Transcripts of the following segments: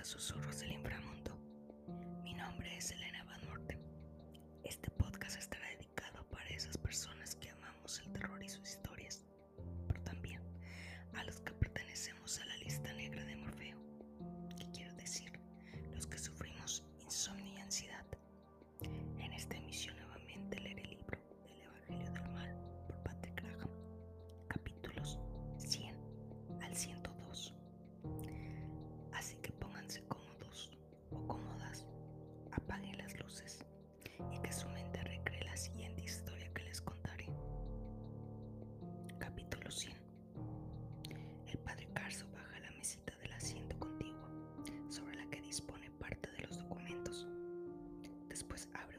a Susurros del Después abre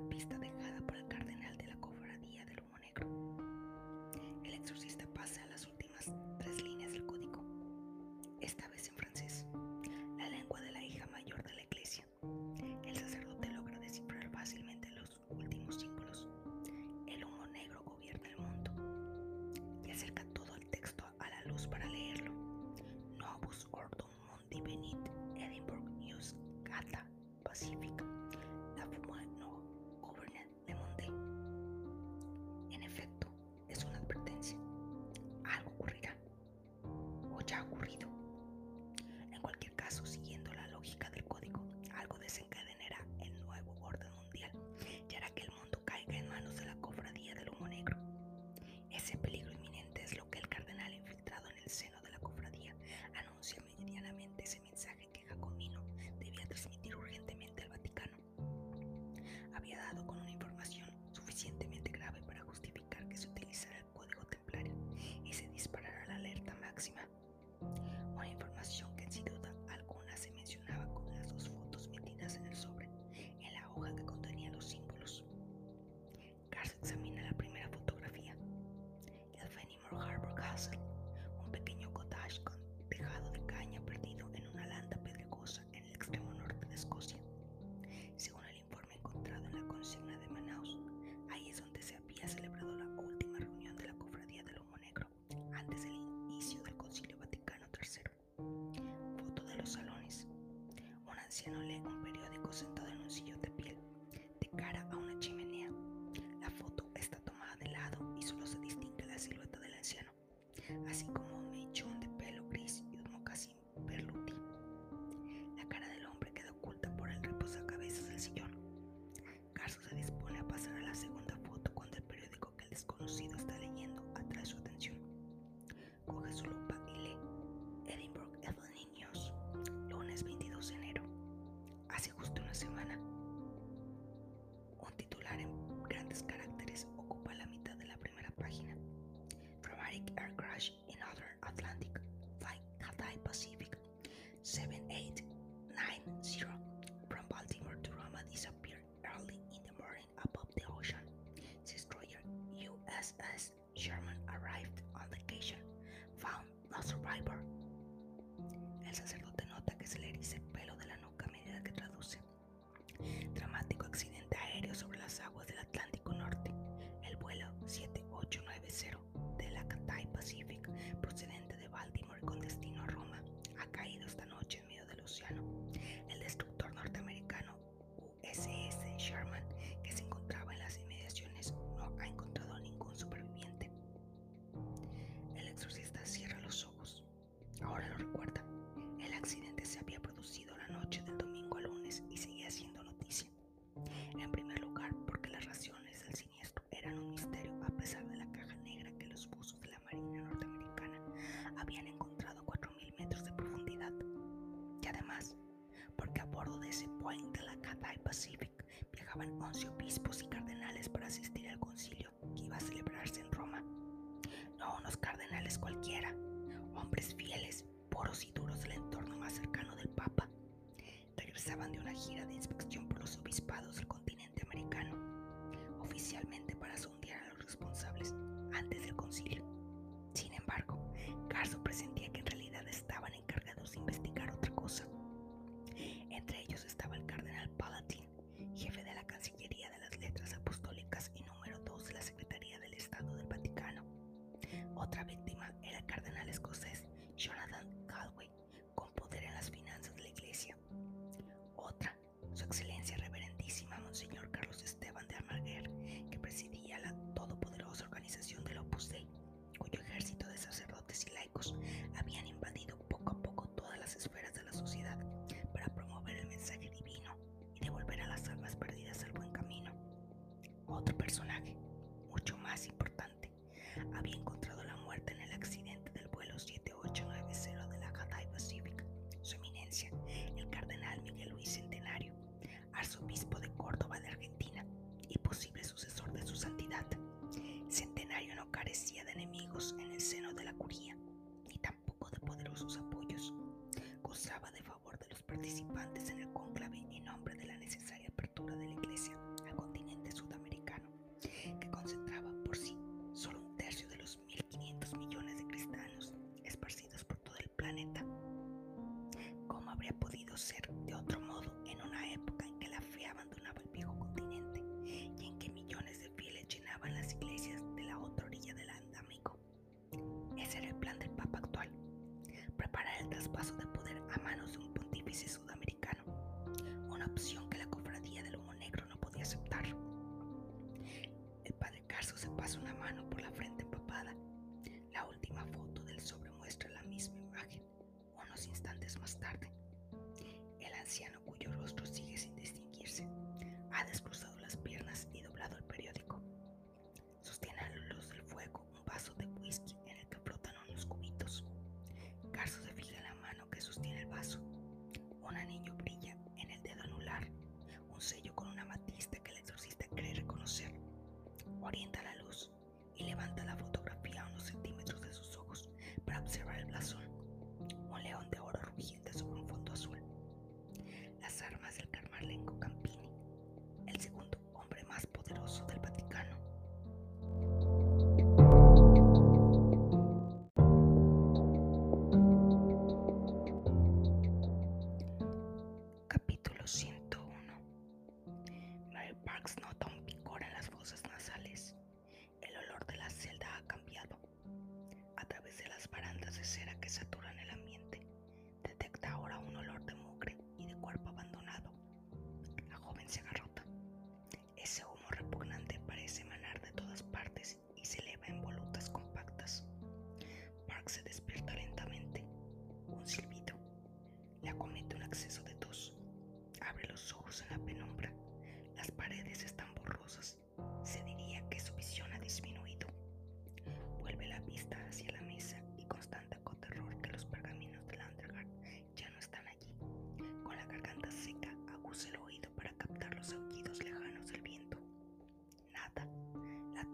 trata de Hawái de la Cathay Pacific viajaban 11 obispos y cardenales para asistir al concilio que iba a celebrarse en Roma. No unos cardenales cualquiera, hombres fieles, puros y duros del entorno más cercano del Papa. Regresaban de una gira de inspección por los obispados del continente americano, oficialmente para sondear a los responsables antes del concilio. Sin embargo, Carso presentía que en realidad estaban en entre ellos estaba el cardenal Palatin, jefe de la Cancillería de las Letras Apostólicas y número 2 de la Secretaría del Estado del Vaticano. Otra vez observar el blasón, un león de oro rugiente sobre un fondo azul. Las armas del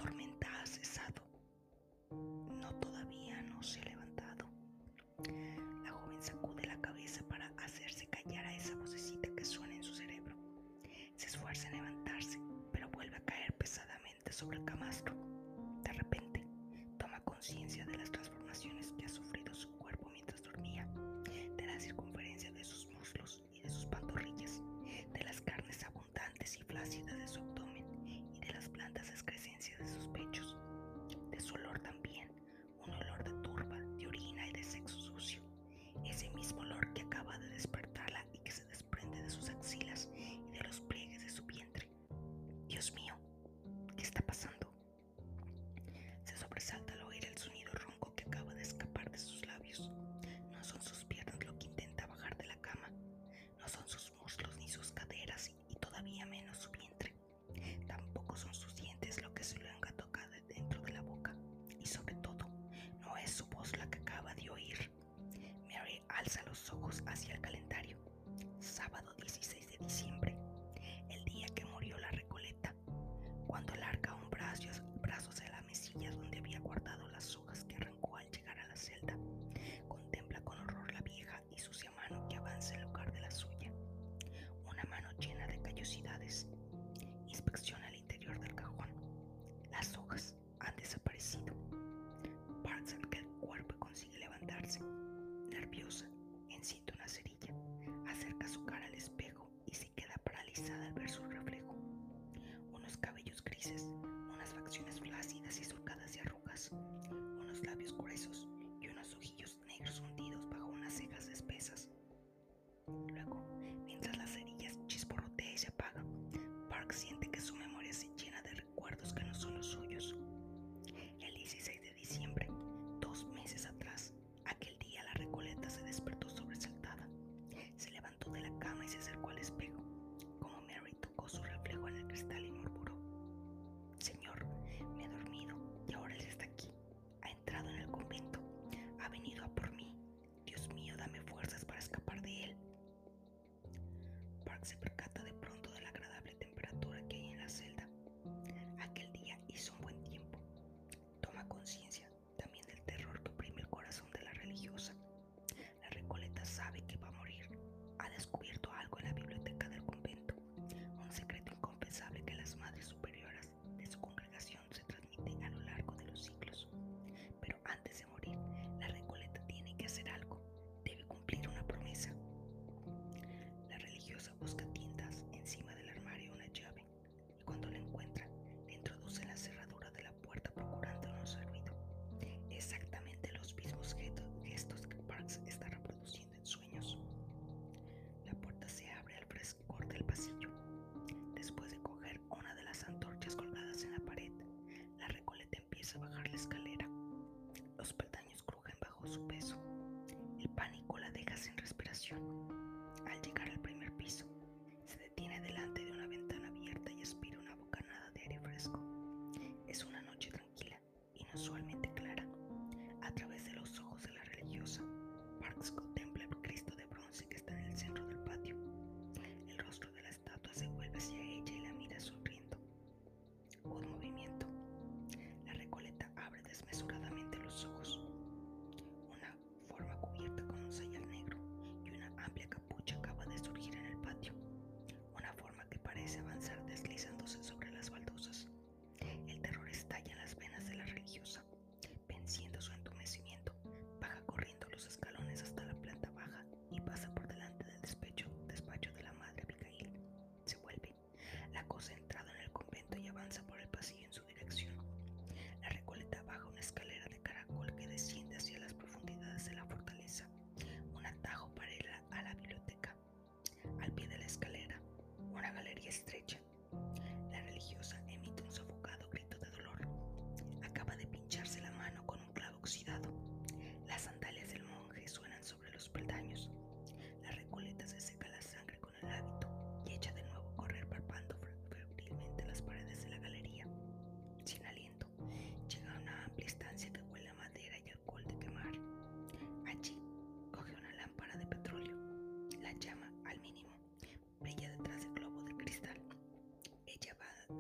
tormenta ha cesado, no todavía no se ha levantado. La joven sacude la cabeza para hacerse callar a esa vocecita que suena en su cerebro. Se esfuerza en levantarse, pero vuelve a caer pesadamente sobre el camino. gruesos. casualmente clara a través de los ojos de la religiosa. Marx Cote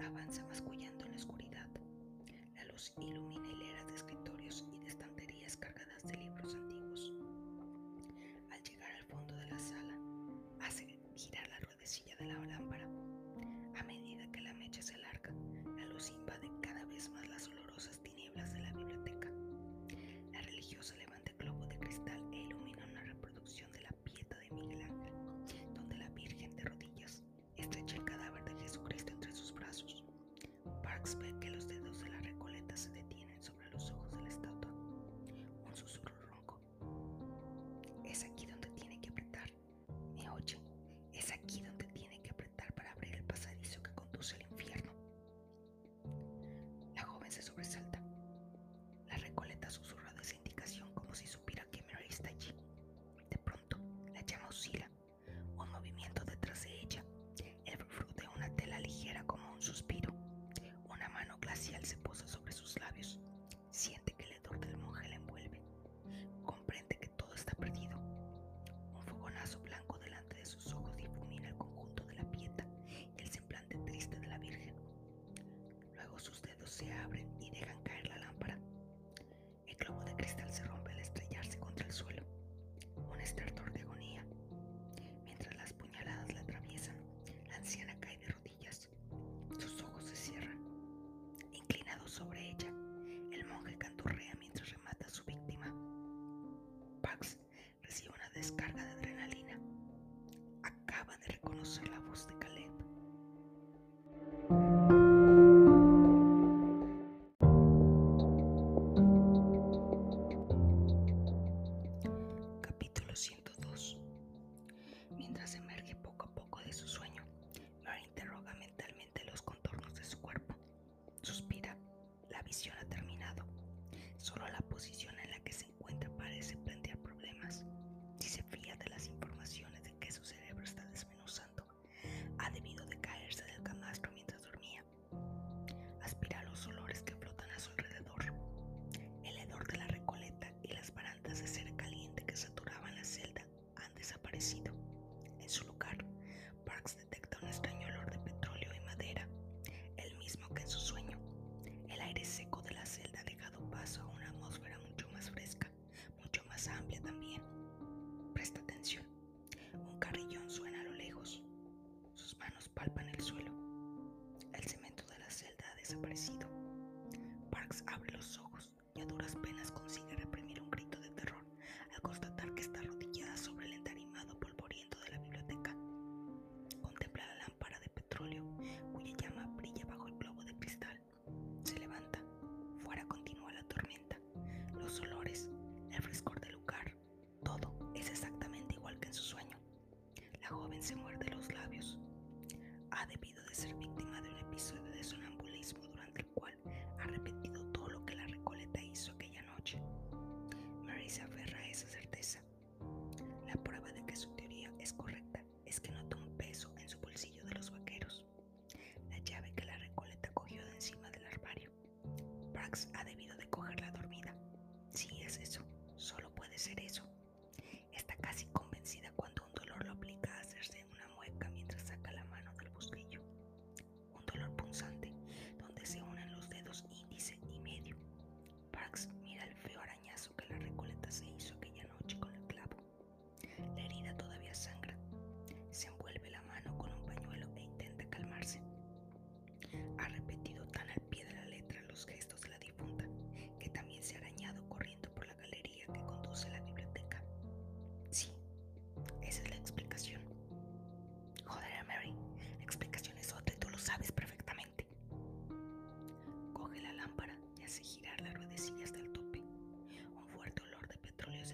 avanza mascullando en la oscuridad. La luz ilumina hileras de escritorios y de estanterías cargadas de libros antiguos. Al llegar al fondo de la sala, hace girar la ruedecilla de la lámpara. A medida que la mecha se alarga, la luz invade cada vez más las olorosas expected. emerge poco a poco de su sueño. Mary interroga mentalmente los contornos de su cuerpo. Suspira. La visión ha terminado. Solo la posición Presta atención. Un carrillón suena a lo lejos. Sus manos palpan el suelo. El cemento de la celda ha desaparecido. Parks abre los ojos y a duras penas consigue representar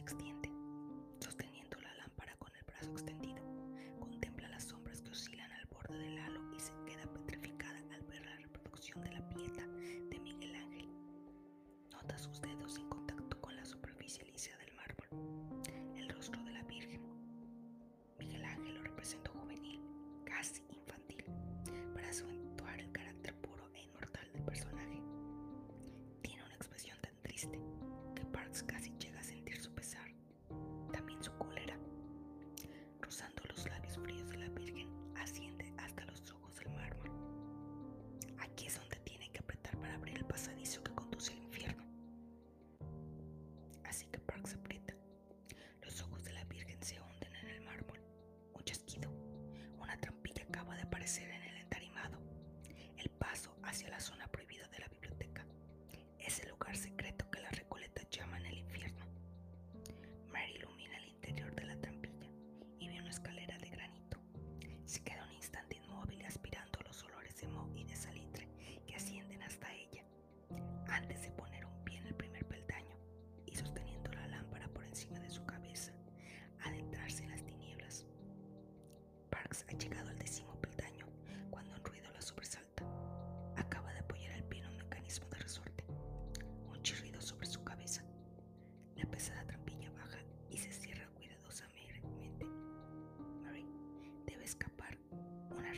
extiende, sosteniendo la lámpara con el brazo extendido.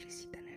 les citadelles.